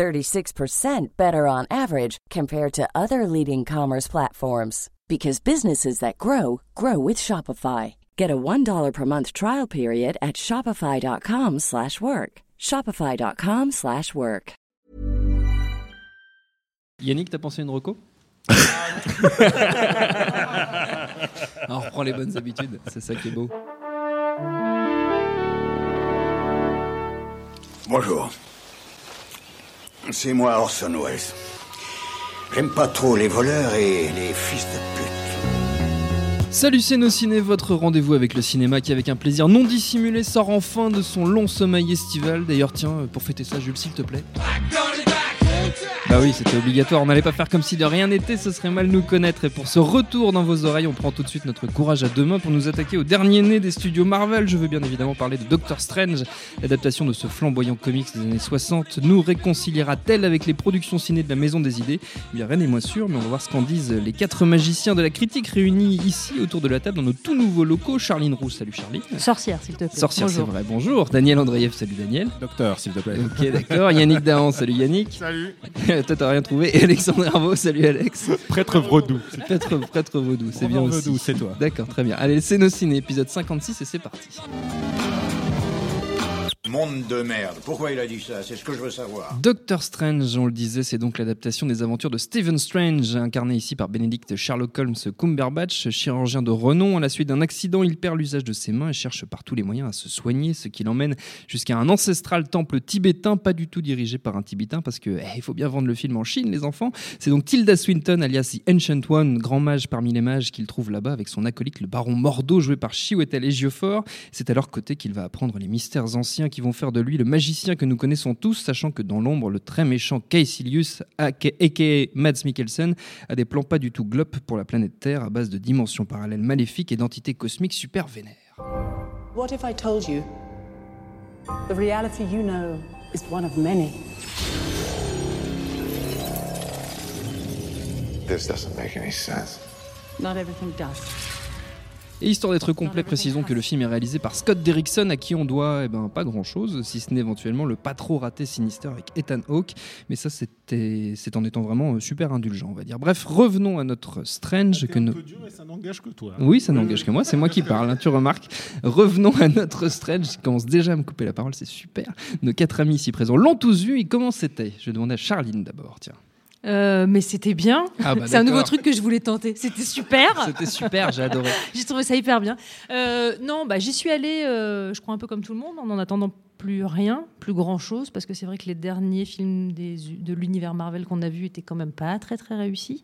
36% better on average compared to other leading commerce platforms because businesses that grow grow with Shopify. Get a $1 per month trial period at shopify.com/work. shopify.com/work. Yannick, t'as pensé une reco On reprend les bonnes habitudes, c'est ça qui est beau. Bonjour. C'est moi Orson Welles. J'aime pas trop les voleurs et les fils de pute. Salut c'est nos ciné, votre rendez-vous avec le cinéma qui avec un plaisir non dissimulé sort enfin de son long sommeil estival. D'ailleurs tiens, pour fêter ça Jules s'il te plaît. Bah oui, c'était obligatoire. On n'allait pas faire comme si de rien n'était, ce serait mal nous connaître. Et pour ce retour dans vos oreilles, on prend tout de suite notre courage à deux mains pour nous attaquer au dernier né des studios Marvel. Je veux bien évidemment parler de Doctor Strange. L'adaptation de ce flamboyant comics des années 60 nous réconciliera-t-elle avec les productions ciné de la Maison des Idées? Eh bien, rien n'est moins sûr, mais on va voir ce qu'en disent les quatre magiciens de la critique réunis ici autour de la table dans nos tout nouveaux locaux. Charline Roux, salut Charline. Sorcière, s'il te plaît. Sorcière, c'est vrai, bonjour. Daniel Andreev, salut Daniel. Docteur, s'il te plaît. Ok, d'accord. Yannick Dahan, salut Yannick. Salut. Toi, t'as rien trouvé. Et Alexandre Herbeau, salut Alex. Prêtre Vaudou. Prêtre, prêtre vaudou, c'est bien Romain aussi. Vaudou, c'est toi. D'accord, très bien. Allez, c'est nos ciné, épisode 56 et c'est parti. Monde de merde. Pourquoi il a dit ça? C'est ce que je veux savoir. Doctor Strange, on le disait, c'est donc l'adaptation des aventures de Stephen Strange, incarné ici par Benedict Sherlock Holmes Cumberbatch, chirurgien de renom. À la suite d'un accident, il perd l'usage de ses mains et cherche par tous les moyens à se soigner, ce qui l'emmène jusqu'à un ancestral temple tibétain, pas du tout dirigé par un tibétain, parce que eh, il faut bien vendre le film en Chine, les enfants. C'est donc Tilda Swinton, alias The Ancient One, grand mage parmi les mages qu'il trouve là-bas avec son acolyte, le baron Mordo, joué par Chiwetel Ejiofor. C'est à leur côté qu'il va apprendre les mystères anciens qui vont faire de lui le magicien que nous connaissons tous, sachant que dans l'ombre, le très méchant Caecilius, aka Mads Mikkelsen, a des plans pas du tout glop pour la planète Terre à base de dimensions parallèles maléfiques et d'entités cosmiques super vénères. What if I told you the reality you know is one of many? This doesn't make any sense. Not everything does. Et histoire d'être complet, précisons que le film est réalisé par Scott Derrickson, à qui on doit eh ben, pas grand chose, si ce n'est éventuellement le pas trop raté Sinister avec Ethan Hawke. Mais ça, c'était, c'est en étant vraiment euh, super indulgent, on va dire. Bref, revenons à notre Strange. que un nous... peu dur et ça n'engage que toi. Oui, ça n'engage que moi, c'est moi qui parle, hein, tu remarques. Revenons à notre Strange, qui commence déjà à me couper la parole, c'est super. Nos quatre amis ici présents l'ont tous vu, et comment c'était Je vais demander à Charline d'abord, tiens. Euh, mais c'était bien. Ah bah c'est un nouveau truc que je voulais tenter. C'était super. C'était super, j'ai adoré. J'ai trouvé ça hyper bien. Euh, non, bah, j'y suis allée, euh, je crois, un peu comme tout le monde, en en attendant plus rien, plus grand chose, parce que c'est vrai que les derniers films des, de l'univers Marvel qu'on a vus étaient quand même pas très très réussis.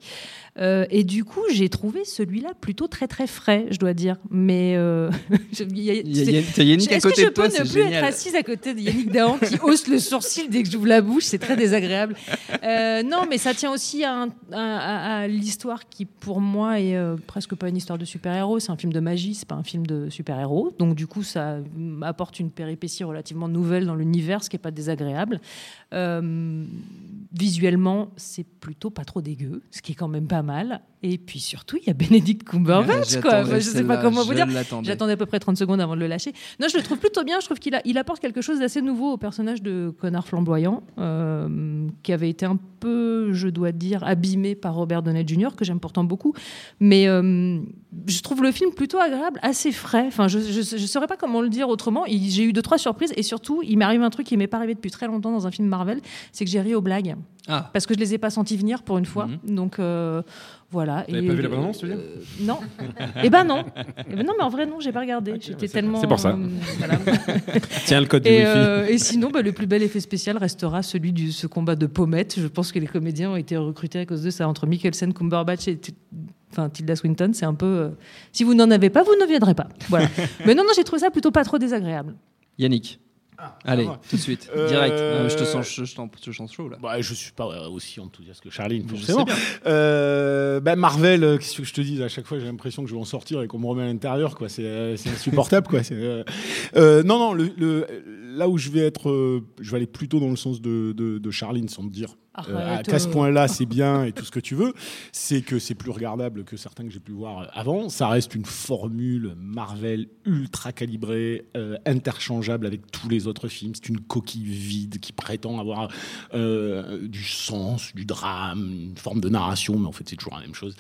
Euh, et du coup, j'ai trouvé celui-là plutôt très très frais, je dois dire. Mais euh, il y a- Yannick à Est-ce que côté je de toi, peux c'est ne plus génial. être assise à côté de Yannick Dahan qui hausse le sourcil dès que j'ouvre la bouche? C'est très désagréable. Euh, non, mais ça tient aussi à, un- à- à- à l'histoire qui, pour moi, est euh, presque pas une histoire de super-héros. C'est un film de magie, c'est pas un film de super-héros. Donc, du coup, ça apporte une péripétie relativement nouvelle dans l'univers, ce qui est pas désagréable. Euh, visuellement, c'est plutôt pas trop dégueu, ce qui est quand même pas mal. Et puis surtout, il y a Benedict Cumberbatch, quoi. J'attendais Enfin, je sais pas comment vous dire. J'attendais à peu près 30 secondes avant de le lâcher. Non, je le trouve plutôt bien. Je trouve qu'il a, il apporte quelque chose d'assez nouveau au personnage de connard flamboyant, euh, qui avait été un peu, je dois dire, abîmé par Robert Downey Jr., que j'aime pourtant beaucoup. Mais euh, je trouve le film plutôt agréable, assez frais. Enfin, je ne saurais pas comment le dire autrement. J'ai eu deux, trois surprises. Et surtout, il m'est arrivé un truc qui m'est pas arrivé depuis très longtemps dans un film Marvel, c'est que j'ai ri aux blagues. Ah. Parce que je les ai pas sentis venir pour une fois. Donc euh, voilà. T'avais Et, pas vu la euh, bande-annonce, tu veux dire? euh, Non. Eh ben non. Eh ben non, mais en vrai non, j'ai pas regardé. J'étais tellement. c'est pour ça. euh, voilà. Tiens le code du Et, Wi-Fi. euh, et sinon, bah, le plus bel effet spécial restera celui de ce combat de pommettes. Je pense que les comédiens ont été recrutés à cause de ça. Entre Mikkelsen, Cumberbatch et enfin, Tilda Swinton, c'est un peu. euh, si vous n'en avez pas, vous ne viendrez pas. Voilà. Mais non, non, j'ai trouvé ça plutôt pas trop désagréable. Yannick. Allez, va. tout de suite, Euh, direct. Euh, je te sens, je, je je sens chaud là. Bah, je suis pas euh, aussi enthousiaste que Charline, forcément. Euh, bah, Marvel, euh, qu'est-ce que je te dis À chaque fois, j'ai l'impression que je vais en sortir et qu'on me remet à l'intérieur. quoi. C'est euh, insupportable. quoi. Euh, euh, non, non, le, le- là où je vais être, euh, je vais aller plutôt dans le sens de, de, de Charline, sans te dire euh, Arrête, à- ce euh. point-là, c'est bien et tout ce que tu veux. C'est que c'est plus regardable que certains que j'ai pu voir euh, avant. Ça reste une formule Marvel ultra calibrée, euh, interchangeable avec tous les autres films. C'est une coquille vide qui prétend avoir euh, du sens, du drame, une forme de narration, mais en fait, c'est toujours la même chose.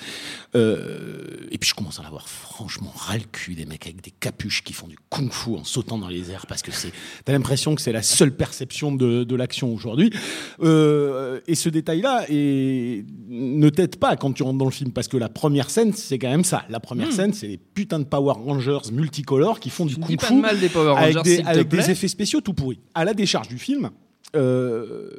Euh, et puis, je commence à en avoir franchement ras le cul des mecs avec des capuches qui font du kung-fu en sautant dans les airs parce que c'est, t'as l'impression que c'est la seule perception de, de l'action aujourd'hui. Et ce détail-là et ne t'aide pas quand tu rentres dans le film parce que la première scène, c'est quand même ça. La première scène, c'est les putains de Power Rangers multicolores qui font du Tu kung-fu de mal des Power Rangers, avec, des, avec effets spéciaux tout pourris. À la décharge du film, euh,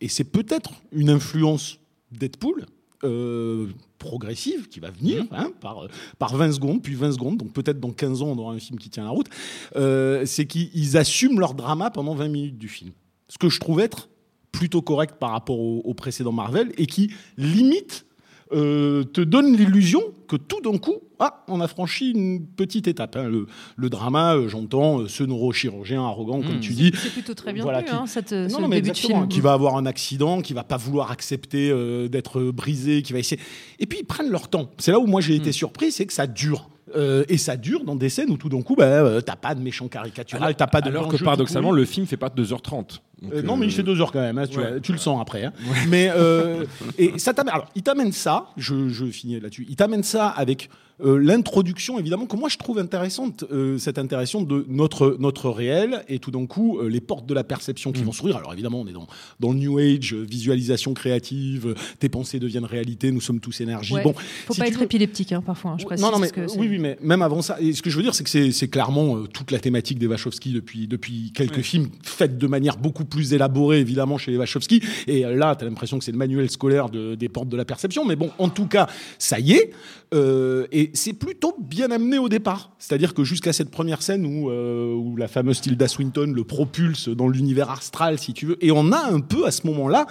et c'est peut-être une influence Deadpool euh, progressive qui va venir hein, par, par 20 secondes, puis 20 secondes, donc peut-être dans 15 ans on aura un film qui tient la route, euh, c'est qu'ils assument leur drama pendant 20 minutes du film. Ce que je trouve être plutôt correct par rapport au, au précédent Marvel et qui limite euh, te donne l'illusion que tout d'un coup, ah, on a franchi une petite étape. hein. Le, le drama, euh, j'entends euh, ce neurochirurgien arrogant, comme Mm. tu dis, C'est plutôt très bien Voilà, vu, qui- hein, cette, ce non, mais début de film. qui va avoir un accident, qui va pas vouloir accepter euh, d'être brisé, qui va essayer. Et puis ils prennent leur temps. C'est là où moi j'ai Hmm. été surpris, c'est que ça dure. Euh, et ça dure dans des scènes où tout d'un coup, bah, euh, t'as pas de méchant caricatural, t'as pas de Alors que paradoxalement, le film fait pas 2h30. Euh, non, mais il euh, fait deux heures quand même. hein, tu, ouais. vois, tu le sens après. hein. Mais euh, et ça t'amène. Alors, il t'amène ça. Je, je finis là-dessus. Il t'amène ça avec euh, l'introduction, évidemment, que moi je trouve intéressante, euh, cette interaction de notre notre réel et tout d'un coup euh, les portes de la perception Mm. qui vont s'ouvrir. Alors évidemment, on est dans dans le New Age, euh, visualisation créative. euh, tes pensées deviennent réalité. Nous sommes tous énergie. Ouais. Bon, Faut si pas être veux- épileptique hein, parfois. hein, je précise, non, non, mais que oui, oui, mais même avant ça, et ce que je veux dire, c'est que c'est- c'est clairement euh, toute la thématique des Wachowski depuis, depuis quelques films, faite de manière beaucoup plus élaborée, évidemment, chez les Wachowski. Et là, tu as l'impression que c'est le manuel scolaire de- des portes de la perception. Mais bon, en tout cas, ça y est. euh, et c'est plutôt bien amené au départ. C'est-à-dire que jusqu'à cette première scène où, euh, où la fameuse Tilda Swinton le propulse dans l'univers astral, si tu veux. Et on a un peu à ce moment-là.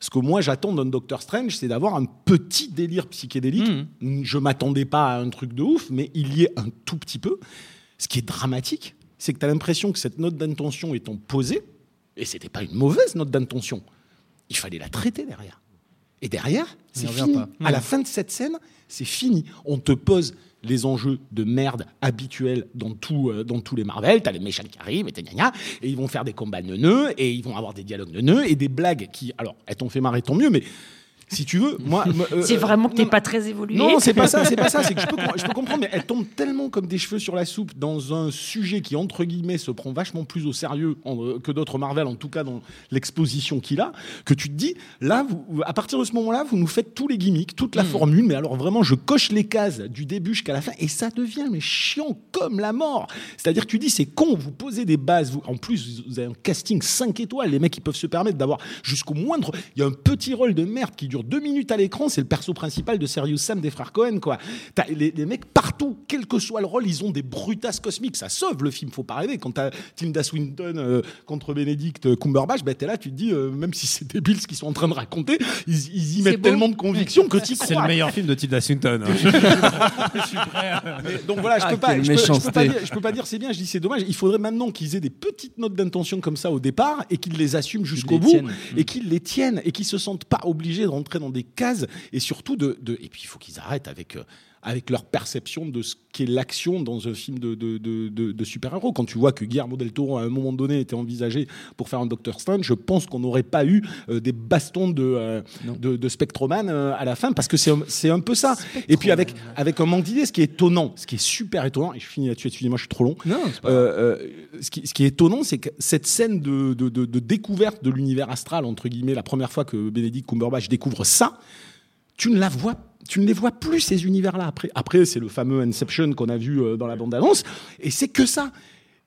Ce que moi j'attends d'un Doctor Strange, c'est d'avoir un petit délire psychédélique. Je m'attendais pas à un truc de ouf, mais il y est un tout petit peu. Ce qui est dramatique, c'est que tu as l'impression que cette note d'intention étant posée, et c'était pas une mauvaise note d'intention, il fallait la traiter derrière. Et derrière, c'est fini. pas. À la fin de cette scène, c'est fini. On te pose les enjeux de merde habituels dans, tout, euh, dans tous les Marvel. T'as les méchants qui arrivent et, t'as gna gna, et ils vont faire des combats neuneux et ils vont avoir des dialogues neuneux et des blagues qui, alors, elles t'ont fait marrer, tant mieux, mais si tu veux, moi. moi, euh, C'est vraiment que t'es pas très évolué. non, c'est pas ça, c'est pas ça. C'est que je peux, com- je peux comprendre, mais elle tombe tellement comme des cheveux sur la soupe dans un sujet qui, entre guillemets, se prend vachement plus au sérieux en- euh, que d'autres Marvel, en tout cas dans l'exposition qu'il a, que tu te dis, là, vous, à partir de ce moment-là, vous nous faites tous les gimmicks, toute la formule, mais alors vraiment, je coche les cases du début jusqu'à la fin, et ça devient mais chiant comme la mort. C'est-à-dire que tu dis, c'est con, vous posez des bases, vous, en plus, vous avez un casting 5 étoiles, les mecs, ils peuvent se permettre d'avoir jusqu'au moindre. Il y a un petit rôle de merde qui dure deux minutes à l'écran, c'est le perso principal de Serious Sam des frères Cohen, quoi. Les, les mecs partout, quel que soit le rôle, ils ont des brutasses cosmiques. Ça sauve le film, faut pas rêver. Quand t'as Tilda Swinton euh, contre Benedict Cumberbatch, bah, t'es là, tu te dis, euh, même si c'est débile ce qu'ils sont en train de raconter, ils, ils y mettent beau. tellement de conviction que t'y C'est le meilleur film de Tilda Swinton. hein. Mais donc voilà, je Ah, peux pas, je peux, je peux pas dire, je peux pas dire c'est bien. Je dis c'est dommage. Il faudrait maintenant qu'ils aient des petites notes d'intention comme ça au départ et qu'ils les assument jusqu'au bout tiennent. et qu'ils les tiennent et qu'ils se sentent pas obligés de dans des cases et surtout de, de- et puis il faut qu'ils arrêtent avec. Avec leur perception de ce qu'est l'action dans un film de, de, de, de- de super-héros. Quand tu vois que Guillermo del Toro, à un moment donné, était envisagé pour faire un Doctor Strange, je pense qu'on n'aurait pas eu euh, des bastons de, euh, de, Spectroman euh, à la fin, parce que c'est un- peu ça. Et puis avec, avec un manque d'idées, ce qui est étonnant, ce qui est super étonnant, et je finis là-dessus, excusez-moi, je suis trop long. Non, pas Euh, euh, ce, qui, ce qui est étonnant, c'est que cette scène de, de- de- de découverte de l'univers astral, entre guillemets, la première fois que Benedict Cumberbatch découvre ça, tu ne la vois tu ne les vois plus ces univers-là après. Après, c'est le fameux Inception qu'on a vu euh, dans la bande-annonce, et c'est que ça.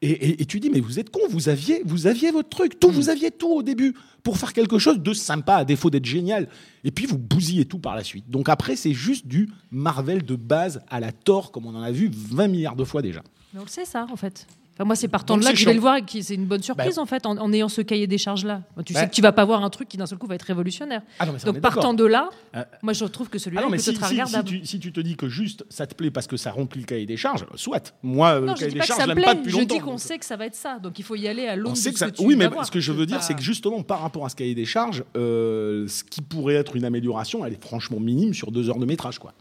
Et, et- et tu dis, mais vous êtes con, vous aviez, vous aviez votre truc, tout, vous aviez tout au début pour faire quelque chose de sympa, à défaut d'être génial. Et puis vous bousillez tout par la suite. Donc après, c'est juste du Marvel de base à la tort, comme on en a vu 20 milliards de fois déjà. Mais on le sait ça en fait. Enfin, moi, c'est partant de là que je vais le voir et que c'est une bonne surprise en fait, en, en ayant ce cahier des charges là. Tu Bah. sais que tu vas pas voir un truc qui d'un seul coup va être révolutionnaire. Ah non, Donc partant de là, Euh, moi je trouve que Ah celui-là mais plutôt si, si- si tu, si tu te dis que juste ça te plaît parce que ça remplit le cahier des charges, soit. Moi, euh, Non, le je cahier des charges, je me l'aime pas depuis Je longtemps. dis qu'on sait que ça va être ça, donc il faut y aller à l'aune de sait ce que ça- tu Oui, mais ce que je veux dire, c'est que justement, par rapport à ce cahier des charges, euh, ce qui pourrait être une amélioration, elle est franchement minime sur deux heures de métrage. Quoi.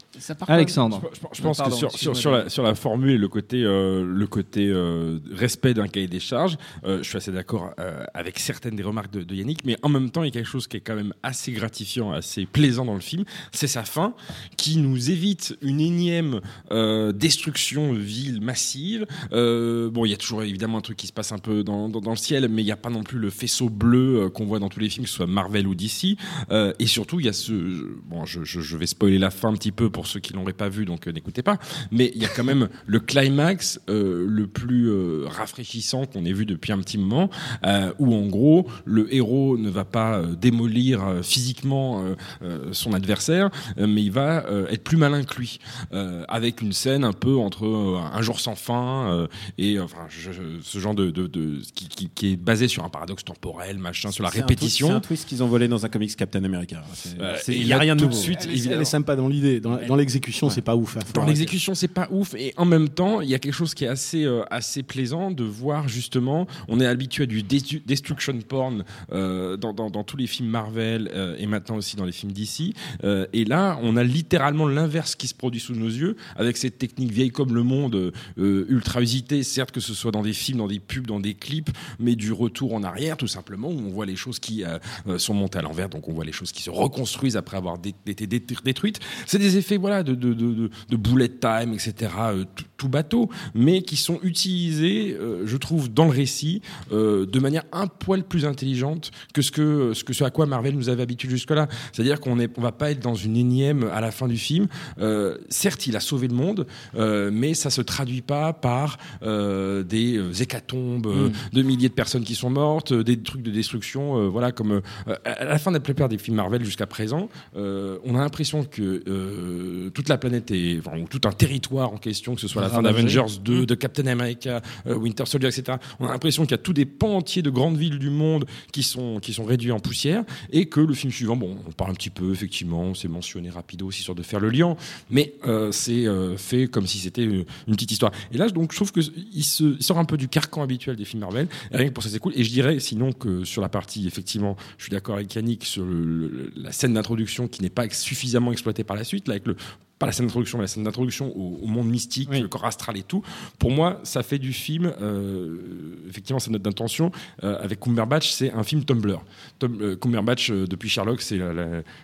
Alexandre. Je, je- je pense Pardon, que sur, excuse-moi, sur, sur la, sur la formule et le côté, euh, le côté euh, respect d'un cahier des charges, euh, je suis assez d'accord euh, avec certaines des remarques de, de Yannick, mais en même temps, il y a quelque chose qui est quand même assez gratifiant, assez plaisant dans le film, c'est sa fin, qui nous évite une énième euh, destruction de ville massive. Euh, bon, il y a toujours évidemment un truc qui se passe un peu dans, dans, dans le ciel, mais il n'y a pas non plus le faisceau bleu euh, qu'on voit dans tous les films, que ce soit Marvel ou DC. Euh, et surtout, il y a ce. Bon, je, je, je vais spoiler la fin un petit peu pour ceux qui l'auraient pas vu, donc euh, n'écoutez pas. Mais il y a quand même le climax euh, le plus euh, rafraîchissant qu'on ait vu depuis un petit moment, euh, où en gros, le héros ne va pas euh, démolir euh, physiquement euh, euh, son adversaire, euh, mais il va euh, être plus malin que lui, euh, avec une scène un peu entre euh, un jour sans fin euh, et enfin je- je- ce genre de, de, de- qui, qui, qui est basé sur un paradoxe temporel, machin, sur la répétition. twist- C'est un twist qu'ils ont volé dans un comics Captain America. Il n'y a rien de tout de suite, Elle, elle est sympa dans l'idée. Dans, dans l'exécution, c'est pas ouf. hein, Dans l'exécution, c'est pas ouf. Et en même temps, il y a quelque chose qui est assez, euh, assez plaisant de voir justement. On est habitué à du destruction porn euh, dans, dans, dans tous les films Marvel euh, et maintenant aussi dans les films DC. Et là, on a littéralement l'inverse qui se produit sous nos yeux avec cette technique vieille comme le monde, ultra usitée, certes que ce soit dans des films, dans des pubs, dans des clips, mais du retour en arrière, tout simplement, où on voit les choses qui sont montées à l'envers, donc on voit les choses qui se reconstruisent après avoir été dé- détruites. C'est des effets voilà de, de, de, de, bullet time, etc. tout bateau, mais qui sont utilisés, euh, je trouve, dans le récit euh, de manière un poil plus intelligente que ce que ce que ce à quoi Marvel nous avait habitué jusque-là. C'est-à-dire qu'on est, on va pas être dans une énième à la fin du film. Euh, certes, il a sauvé le monde, euh, mais ça se traduit pas par euh, des euh, hécatombes, euh, de milliers de personnes qui sont mortes, des trucs de destruction, euh, voilà comme euh, à la fin de la plupart des films Marvel jusqu'à présent, euh, on a l'impression que euh, toute la planète est, enfin, ou tout un territoire en question, que ce soit la fin d'Avengers 2, de Captain America, euh, Winter Soldier, etc. On a l'impression qu'il y a tous des pans entiers de grandes villes du monde qui sont qui sont réduits en poussière et que le film suivant, bon, on parle un petit peu effectivement, c'est mentionné rapido aussi sur de faire le lien, mais euh, c'est euh, fait comme si c'était une, une petite histoire. Et là, donc, je trouve que il, se, il sort un peu du carcan habituel des films Marvel. Et rien que pour ça, c'est cool. Et je dirais, sinon, que sur la partie, effectivement, je suis d'accord avec Yannick sur le- le- la scène d'introduction qui n'est pas suffisamment exploitée par la suite, là, avec le pas la scène d'introduction, mais la scène d'introduction au, au monde mystique, Oui. le corps astral et tout. Pour moi, ça fait du film, euh, effectivement, sa note d'intention, euh, avec Cumberbatch, c'est un film Tumblr. Tum- euh, Cumberbatch, depuis Sherlock, c'est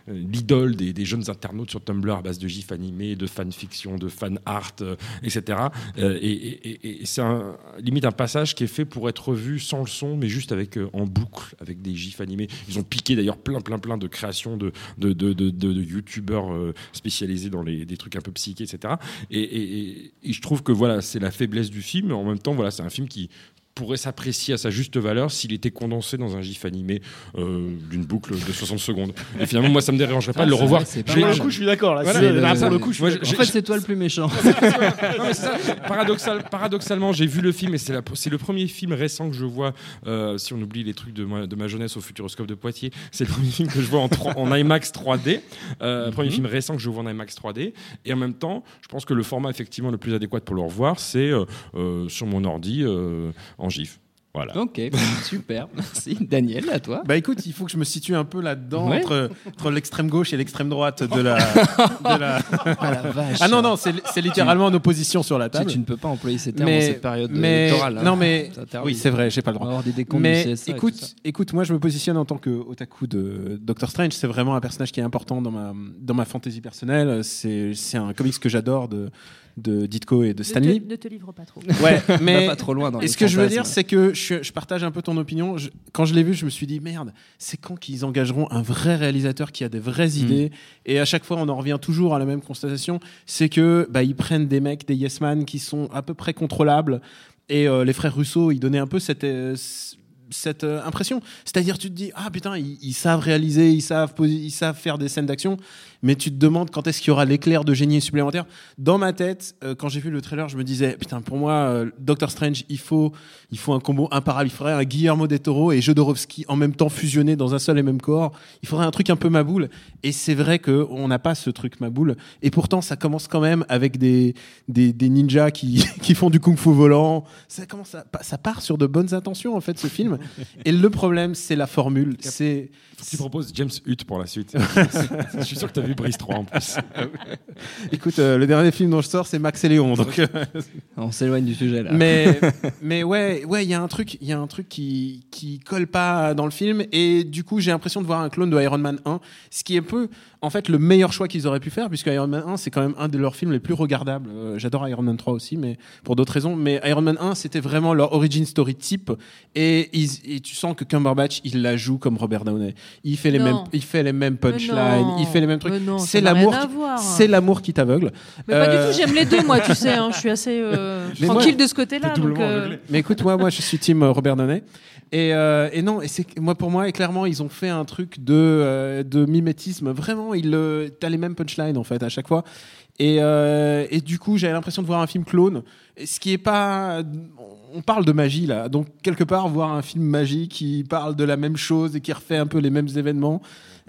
l'idole des, des jeunes internautes sur Tumblr à base de gifs animés, de fanfiction, de fan art, etc. Et et- et- et c'est un- limite un passage qui est fait pour être vu sans le son, mais juste avec euh, en boucle, avec des gifs animés. Ils ont piqué d'ailleurs plein, plein, plein de créations de, de, de, de, de- de youtubeurs euh, spécialisés dans les, des trucs un peu psychés, etc. Et, je trouve que voilà, c'est la faiblesse du film, en même temps, voilà, c'est un film qui pourrait s'apprécier à sa juste valeur s'il était condensé dans un gif animé euh, d'une boucle de 60 secondes. Et finalement, moi, ça me dérangerait pas Ah, de le c'est revoir. Pour le coup, je suis d'accord. Voilà. C'est-. En fait, toi le plus méchant. Non, mais c'est ça. Paradoxal- paradoxalement, j'ai vu le film et c'est la- c'est le premier film récent que je vois. euh, si on oublie les trucs de ma, de ma jeunesse au Futuroscope de Poitiers, c'est le premier film que je vois en, IMAX 3D. Euh, Premier film récent que je vois en IMAX 3D. Et en même temps, je pense que le format effectivement le plus adéquat pour le revoir, c'est sur mon ordi euh, en GIF. Voilà. ok, super. Merci. Daniel, à toi. Bah écoute, il faut que je me situe un peu là-dedans Ouais. entre, entre l'extrême gauche et l'extrême droite de la. de la- Ah la vache. Ah non, non, c'est littéralement en opposition sur la table. tu ne peux pas employer ces termes mais, en cette période mais- électorale. hein. Non, mais. Oui, c'est vrai, j'ai pas le On va droit. avoir des Mais du CSA écoute, écoute, moi je me positionne en tant que otaku de Doctor Strange. C'est vraiment un personnage qui est important dans ma dans ma fantaisie personnelle. C'est c'est un comics que j'adore de de Ditko et de Ne Stanley. te, ne te livre pas trop. Ouais, mais pas trop loin dans et ce que je veux dire, c'est que je, je partage un peu ton opinion. Je- quand je l'ai vu, je me suis dit merde, c'est quand qu'ils engageront un vrai réalisateur qui a des vraies Mm. idées? Et à chaque fois, on en revient toujours à la même constatation, c'est que bah, ils prennent des mecs, des yes man qui sont à peu près contrôlables. Et euh, les frères Russo, ils donnaient un peu cette euh, cette euh, impression. C'est-à-dire, tu te dis, ah putain, ils, savent réaliser, ils savent, ils savent faire des scènes d'action, mais tu te demandes quand est-ce qu'il y aura l'éclair de génie supplémentaire. Dans ma tête, euh, quand j'ai vu le trailer, je me disais, putain, pour moi, euh, Doctor Strange, il faut, il faut un combo imparable. Il faudrait un Guillermo del Toro et Jodorowsky en même temps fusionnés dans un seul et même corps. Il faudrait un truc un peu maboule. Et c'est vrai que on n'a pas ce truc maboule. Et pourtant, ça commence quand même avec des, des, des ninjas qui, qui font du kung-fu volant. Ça commence ça part sur de bonnes intentions, en fait, ce film. Et le problème, c'est la formule. C'est, tu proposes James Hutt pour la suite. je suis sûr que tu as vu Brise 3 en plus. écoute, euh, le dernier film dont je sors, c'est Max et Léon. Donc, euh, On s'éloigne du sujet là. mais mais ouais ouais il y a un truc il y a un truc qui qui colle pas dans le film et du coup j'ai l'impression de voir un clone de Iron Man 1 ce qui est un peu en fait le meilleur choix qu'ils auraient pu faire puisque Iron Man 1 c'est quand même un de leurs films les plus regardables Euh, j'adore Iron Man 3 aussi mais pour d'autres raisons mais Iron Man 1 c'était vraiment leur origin story type et, ils- et tu sens que Cumberbatch il la joue comme Robert Downey il fait les Non. mêmes il fait les mêmes punchlines il fait les mêmes trucs c'est l'amour c'est l'amour qui t'aveugle Mais pas Euh, du tout, j'aime les deux, moi, tu sais. hein, je suis assez euh, moi- tranquille de ce côté-là. Euh. Mais écoute, moi, moi, je suis team euh, Robert Downey. Et, euh, et non, et c'est moi pour moi, et clairement, ils ont fait un truc de euh, de mimétisme. Vraiment, ils le, t'as les mêmes punchlines en fait à chaque fois. Et, euh, et du coup, j'avais l'impression de voir un film clone. Ce qui est pas, on parle de magie là, donc quelque part voir un film magique qui parle de la même chose et qui refait un peu les mêmes événements,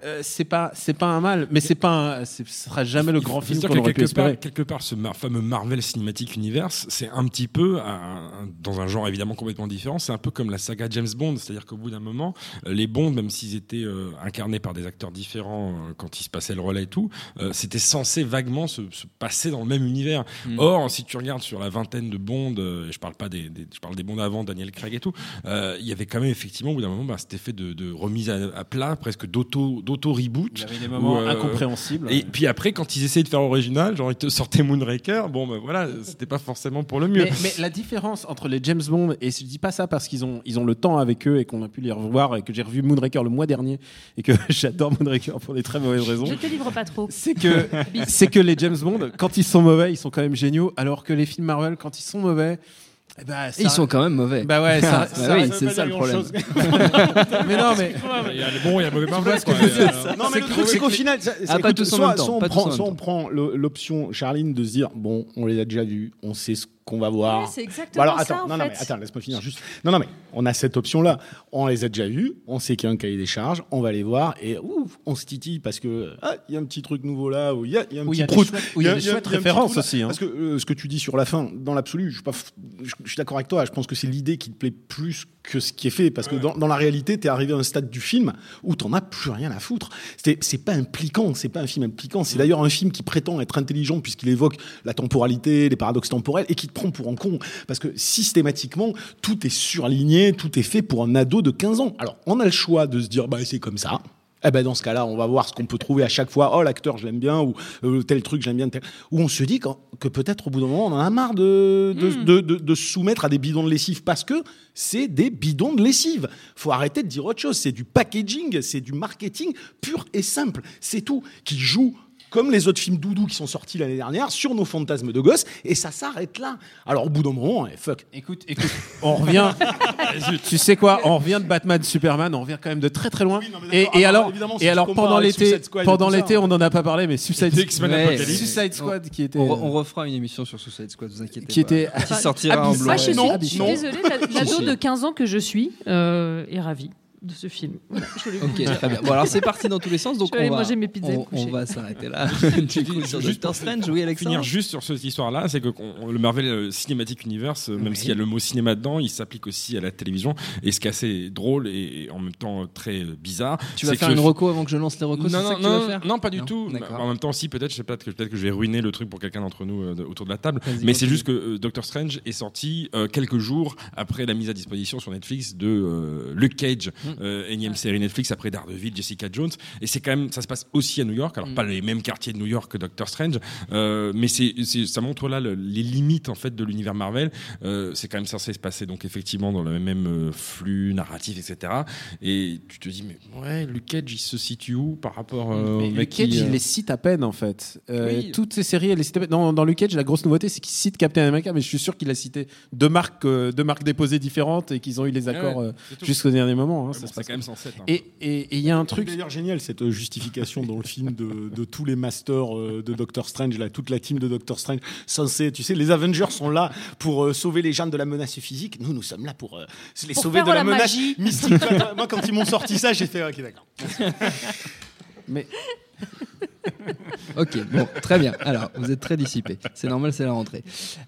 euh, c'est pas c'est pas un mal, mais c'est pas, un- ce sera jamais le Il grand film qu'on que aurait pu quelque part, espérer. quelque part, ce mar- fameux Marvel Cinematic Universe, c'est un petit peu, un- dans un genre évidemment complètement différent, c'est un peu comme la saga James Bond, c'est-à-dire qu'au bout d'un moment, euh, les Bonds, même s'ils étaient euh, incarnés par des acteurs différents euh, quand ils se passaient le relais et tout, c'était censé vaguement se, se passer dans le même univers. Mm. Or, si tu regardes sur la vingtaine de Bonds, je parle pas des, des- je parle des Bonds avant, Daniel Craig et tout, il y avait quand même effectivement au bout d'un moment bah, cet effet de, de remise à, à plat, presque d'auto d'auto reboot. Il y avait des moments Où, euh, incompréhensibles. Et puis après, quand ils essayaient de faire original, genre ils te sortaient Moonraker, bon ben voilà, c'était pas forcément pour le mieux. Mais, mais la différence entre les James Bond, et je dis pas ça parce qu'ils ont, ils ont le temps avec eux et qu'on a pu les revoir et que j'ai revu Moonraker le mois dernier et que j'adore Moonraker pour des très mauvaises raisons. Je te livre pas trop. C'est que, c'est que les James Bond, quand ils sont mauvais, ils sont quand même géniaux, alors que les films Marvel, quand ils sont mauvais, eh ben, ça- Ils sont quand même mauvais. Bah ouais, ça, Bah ça- oui, ça c'est ça le problème. mais non, mais Il y a les bons, il y a mauvais. Non, mais le truc, c'est qu'au final, ça- Ah, pas écoute, tous en soit, même temps, soit on prend, soit on l'option Charline de se dire bon, on les a déjà vus, on sait ce qu'on va voir. Ouais, c'est exactement Bon, alors ça, attends, en non, non, fait. mais attends, laisse-moi finir juste. Non, non, mais on a cette option-là. On les a déjà vus, on sait qu'il y a un cahier des charges, on va les voir et ouf, on se titille parce que ah, il y a un petit truc nouveau là, ou il y a, y a un il petit y a des prout. chouettes- où il y a des chouettes un petit références aussi, hein. Parce que euh, ce que tu dis sur la fin, dans l'absolu, je suis d'accord avec toi. Je pense que c'est l'idée qui te plaît plus que ce qui est fait, parce que dans, dans la réalité, tu es arrivé à un stade du film où t'en as plus rien à foutre. C'est pas impliquant, c'est pas un film impliquant. C'est d'ailleurs un film qui prétend être intelligent puisqu'il évoque la temporalité, les paradoxes temporels, et qui te prend pour un con, parce que systématiquement, tout est surligné, tout est fait pour un ado de 15 ans. Alors, on a le choix de se dire, bah c'est comme ça. Eh ben dans ce cas-là, on va voir ce qu'on peut trouver à chaque fois. Oh, l'acteur, je l'aime bien, ou euh, tel truc, j'aime bien. Tel... Ou on se dit que peut-être au bout d'un moment, on en a marre de, de, de, de- soumettre à des bidons de lessive parce que c'est des bidons de lessive. faut arrêter de dire autre chose. C'est du packaging, c'est du marketing pur et simple. C'est tout qui joue comme les autres films doudou qui sont sortis l'année dernière sur nos fantasmes de gosses et ça s'arrête là. Alors au bout d'un moment, eh, fuck. Écoute, écoute, on revient. tu sais quoi On revient de Batman, Superman. On revient quand même de très très loin. non, mais et, Ah, alors, et alors pendant l'été, pendant l'été, on n'en a pas parlé, mais Suicide, Apocalypse. Suicide Squad qui était, On, re- on refera une émission sur Suicide Squad, vous inquiétez qui pas. était. Qui sortira en Abyss. blanc. Ah, je suis, Non, je suis non. désolée, la- l'ado de 15 ans que je suis euh, est ravie de ce film. Voilà, je voulais vous Ok, très bien. Bon, alors c'est parti dans tous les sens, donc Je vais aller on va, manger mes pizzas on, on va s'arrêter là. du coup, sur Juste Doctor Strange, oui, Alexandre finir juste sur cette histoire-là, c'est que le Marvel euh, Cinematic Universe, euh, même Oui. s'il y a le mot cinéma dedans, il s'applique aussi à la télévision. Et ce qui est assez drôle et, en même temps euh, très bizarre. Tu vas faire que une reco avant que je lance les recos non, ça non, que tu vas non, faire non, pas du Non tout. D'accord. En même temps, si, peut-être, je sais pas, que peut-être que je vais ruiner le truc pour quelqu'un d'entre nous euh, autour de la table. Mais c'est juste que euh, Doctor Strange est sorti euh, quelques jours après la mise à disposition sur Netflix de Luke Cage, euh, énième série Netflix après Daredevil, Jessica Jones. Et c'est quand même, ça se passe aussi à New York. Alors pas les mêmes quartiers de New York que Doctor Strange, euh, mais c'est, ça montre là le- les limites en fait de l'univers Marvel. Euh, c'est quand même censé se passer donc effectivement dans le même euh, flux narratif, etc. Et tu te dis mais ouais, Luke Cage il se situe où par rapport Mais Luke Cage, il les cite à peine en fait. Oui. Toutes ces séries, elle les cite à peine. Dans, dans Luke Cage, la grosse nouveauté, c'est qu'il cite Captain America, mais je suis sûr qu'il a cité deux marques, deux marques déposées différentes et qu'ils ont eu les accords ouais, jusqu'au dernier moment. hein, ça bon, se c'est passe quand même censé être. un- Et et- et il y a un C'est truc. d'ailleurs génial cette euh, justification dans le film de, de tous les masters euh, de Doctor Strange, là, toute la team de Doctor Strange, censé, tu sais, les Avengers sont là pour euh, sauver les gens de la menace physique. Nous, nous sommes là pour euh, les Pour sauver de la, la menace magie. mystique. Moi, quand ils m'ont sorti ça, j'ai fait ok, d'accord. Mais Ok, bon, très bien. Alors, vous êtes très dissipé. C'est normal, c'est la rentrée.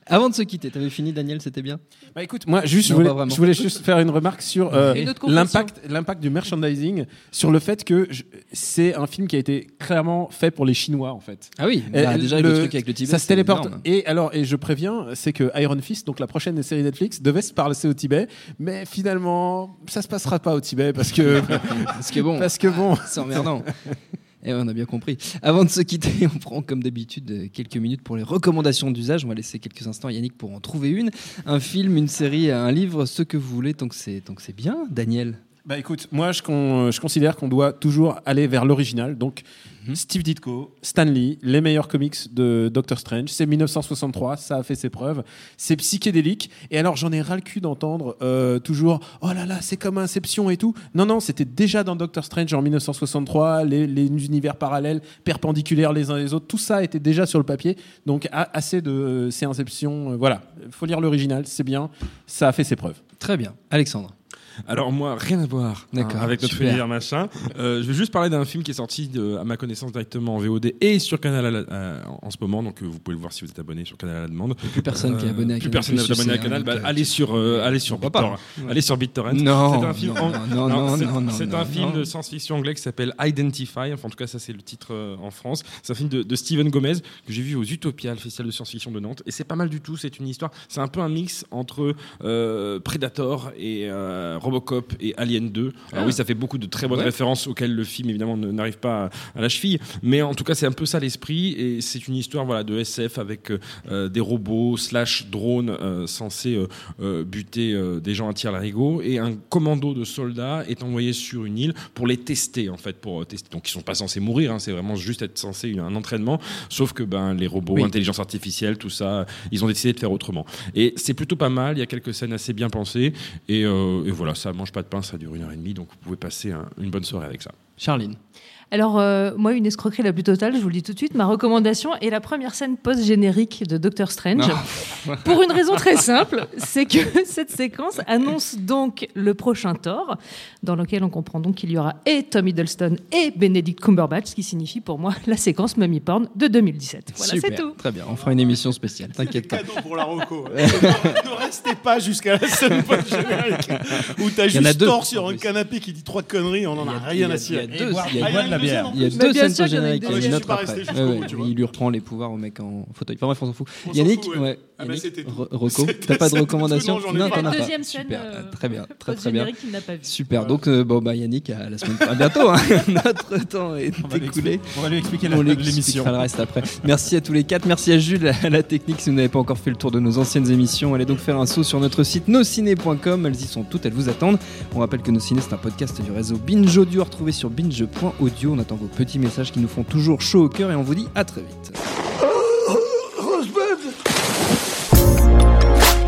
Avant de se quitter, t'avais fini, Daniel, c'était bien? Bah écoute, moi juste, je voulais, je juste faire une remarque sur euh, l'impact, l'impact du merchandising, sur le fait que c'est un film qui a été clairement fait pour les Chinois en fait. Ah oui, Et bah, déjà le- le truc avec le Tibet. ça se téléporte. énorme. Et alors, et je préviens, c'est que Iron Fist, donc la prochaine série Netflix, devait se passer au Tibet, mais finalement, ça se passera pas au Tibet parce que Parce que bon, parce que bon. c'est emmerdant. Et on a bien compris. Avant de se quitter, on prend comme d'habitude euh, quelques minutes pour les recommandations d'usage. On va laisser quelques instants à Yannick pour en trouver une. Un film, une série, un livre, ce que vous voulez. C'est donc c'est bien, Daniel. Bah écoute, moi je, con- je considère qu'on doit toujours aller vers l'original. Donc Mhm. Steve Ditko, Stan Lee, les meilleurs comics de Doctor Strange. C'est 1963, ça a fait ses preuves. C'est psychédélique. Et alors j'en ai ras le cul d'entendre euh, toujours oh là là, c'est comme Inception et tout. Non non, c'était déjà dans Doctor Strange en 1963, les, les univers parallèles, perpendiculaires les uns les autres. Tout ça était déjà sur le papier. Donc assez de euh, c'est Inception. euh, voilà, faut lire l'original, c'est bien. Ça a fait ses preuves. Très bien, Alexandre. Alors moi, rien à voir D'accord, avec notre super. univers machin. Euh, je vais juste parler d'un film qui est sorti de- à ma connaissance directement en VOD et sur Canal à la- euh, en ce moment, donc euh, vous pouvez le voir si vous êtes abonné sur Canal à la demande. Plus personne qui est Euh, abonné à plus Canal+, personne n'est abonné à sais, Canal. hein, Bah, euh, allez sur euh, allez sur. BitTorrent. Allez sur BitTorrent. Non, c'est un film non, non, non, non, C'est un film de science-fiction anglais qui s'appelle Identify. Enfin, en tout cas, ça c'est le titre euh, en France. C'est un film de, de Steven Gomez que j'ai vu aux Utopia, le festival de science-fiction de Nantes. Et c'est pas mal du tout. C'est une histoire. C'est un peu un mix entre euh, Predator et euh, Robocop et Alien 2. Alors oui, ça fait beaucoup de très bonnes Ouais. références auxquelles le film évidemment n'arrive pas à, à la cheville. Mais en tout cas, c'est un peu ça l'esprit. Et c'est une histoire voilà de SF avec euh, euh, des robots slash drones euh, censés euh, buter des gens à tir larigot et un commando de soldats est envoyé sur une île pour les tester en fait pour tester donc ils sont pas censés mourir hein, c'est vraiment juste être censé un entraînement sauf que ben les robots Oui. intelligence artificielle tout ça ils ont décidé de faire autrement et c'est plutôt pas mal il y a quelques scènes assez bien pensées et, et voilà ça mange pas de pain ça dure une heure et demie donc vous pouvez passer un- une bonne soirée avec ça Charline. Alors, euh, moi, une escroquerie la plus totale, je vous le dis tout de suite. Ma recommandation est la première scène post-générique de Doctor Strange. Pour une raison très simple, c'est que cette séquence annonce donc le prochain Thor, dans lequel on comprend donc qu'il y aura et Tom Hiddleston et Benedict Cumberbatch, ce qui signifie pour moi la séquence Mummy Porn de 2017. Voilà, c'est Super, tout. très bien. On fera une émission spéciale. T'inquiète pas. Pour la Roco. ne, restez pas jusqu'à la scène post-générique où t'as juste en sur un canapé qui dit trois conneries, on en a a- rien il y a- à cirer. Il y a deux- il y de la bière. Il y a deux scènes post-génériques. Il y en a une autre après. Il lui reprend les pouvoirs au mec en fauteuil. Enfin bref, on s'en fout. Yannick, ouais. Ah bah, c'était Rocco, t'as pas de tout, recommandation non, t'en as pas. Deuxième scène, Super, euh, très bien, très très bien. Post-générique qu'il n'a pas vu. Super. Donc euh, bon bah Yannick à la semaine à bientôt. hein. Notre temps est écoulé. On va lui expliquer On l'émission. expliquera le reste après. Merci à tous les quatre. Merci à Jules à la technique. Si vous n'avez pas encore fait le tour de nos anciennes émissions, allez donc faire un saut sur notre site nosciné.com. Elles y sont toutes, elles vous attendent. On rappelle que Nos Ciné, c'est un podcast du réseau Binge Audio à retrouver sur binge.audio. On attend vos petits messages qui nous font toujours chaud au cœur et on vous dit à très vite.